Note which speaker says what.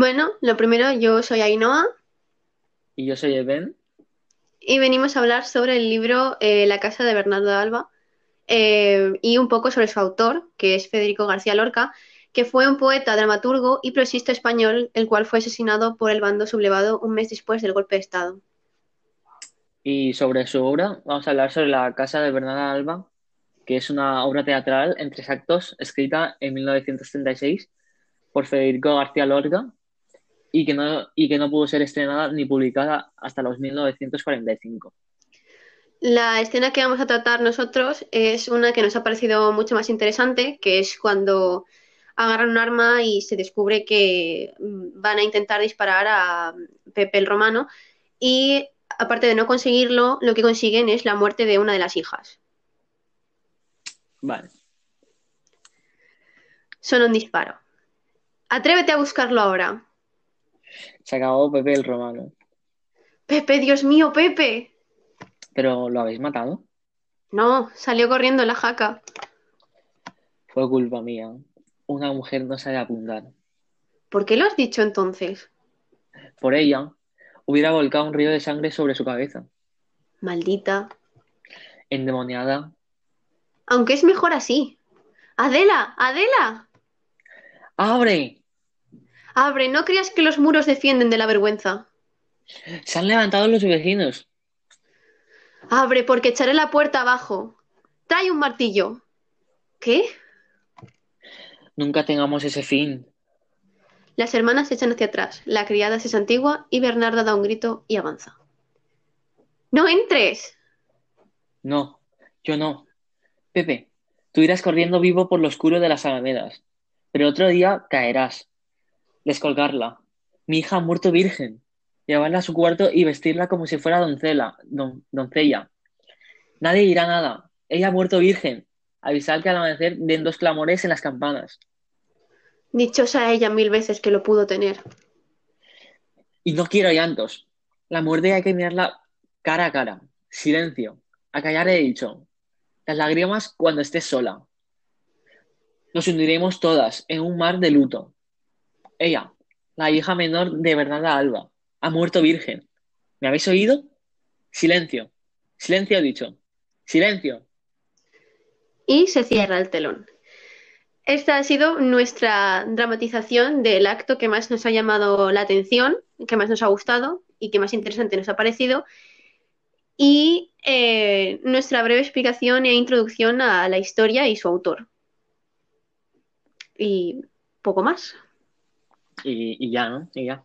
Speaker 1: Bueno, lo primero, yo soy Ainhoa
Speaker 2: Y yo soy Eben.
Speaker 1: y venimos a hablar sobre el libro eh, La casa de Bernardo de Alba eh, y un poco sobre su autor, que es Federico García Lorca, que fue un poeta, dramaturgo y prosista español, el cual fue asesinado por el bando sublevado un mes después del golpe de Estado.
Speaker 2: Y sobre su obra vamos a hablar sobre La Casa de Bernarda Alba, que es una obra teatral en tres actos escrita en 1936 por Federico García Lorca y que no, y que no pudo ser estrenada ni publicada hasta los 1945.
Speaker 1: La escena que vamos a tratar nosotros es una que nos ha parecido mucho más interesante, que es cuando agarran un arma y se descubre que mm, van a intentar disparar a Pepe el Romano y aparte de no conseguirlo, lo que consiguen es la muerte de una de las hijas.
Speaker 2: Vale.
Speaker 1: Son un disparo. Atrévete a buscarlo ahora.
Speaker 2: Se acabó Pepe el Romano.
Speaker 1: Pepe, Dios mío, Pepe.
Speaker 2: ¿Pero lo habéis matado?
Speaker 1: No, salió corriendo la jaca.
Speaker 2: Fue culpa mía. Una mujer no sabe apuntar.
Speaker 1: ¿Por qué lo has dicho entonces?
Speaker 2: Por ella, hubiera volcado un río de sangre sobre su cabeza.
Speaker 1: Maldita.
Speaker 2: Endemoniada,
Speaker 1: Aunque es mejor así. Adela, Adela.
Speaker 2: ¡Abre!
Speaker 1: Abre, no creas que los muros defienden de la vergüenza.
Speaker 2: Se han levantado los vecinos.
Speaker 1: Abre, porque echaré la puerta abajo. Trae un martillo. ¿Qué?
Speaker 2: Nunca tengamos ese fin.
Speaker 1: Las hermanas se echan hacia atrás. La criada se santigua y Bernarda da un grito y avanza. ¡No entres!
Speaker 2: No, yo no. Pepe, tú irás corriendo vivo por lo oscuro de las alamedas, pero otro día caerás. Descolgarla. Mi hija ha muerto virgen. Llevarla a su cuarto y vestirla como si fuera doncella, don- doncella. Nadie dirá nada. Ella ha muerto virgen. Avisar que al amanecer den dos clamores en las campanas.
Speaker 1: Dichosa ella mil veces que lo pudo tener.
Speaker 2: Y no quiero llantos. La muerte hay que mirarla cara a cara. Silencio. A callar he dicho. Las lágrimas cuando estés sola. Nos hundiremos todas en un mar de luto. Ella, la hija menor de Bernarda Alba, ha muerto virgen. ¿Me habéis oído? Silencio. Silencio he dicho. Silencio.
Speaker 1: Y se cierra el telón. Esta ha sido nuestra dramatización del acto que más nos ha llamado la atención, que más nos ha gustado y que más interesante nos ha parecido. Y eh, nuestra breve explicación e introducción a la historia y su autor. Y poco más.
Speaker 2: Y, y ya, ¿no? Y ya.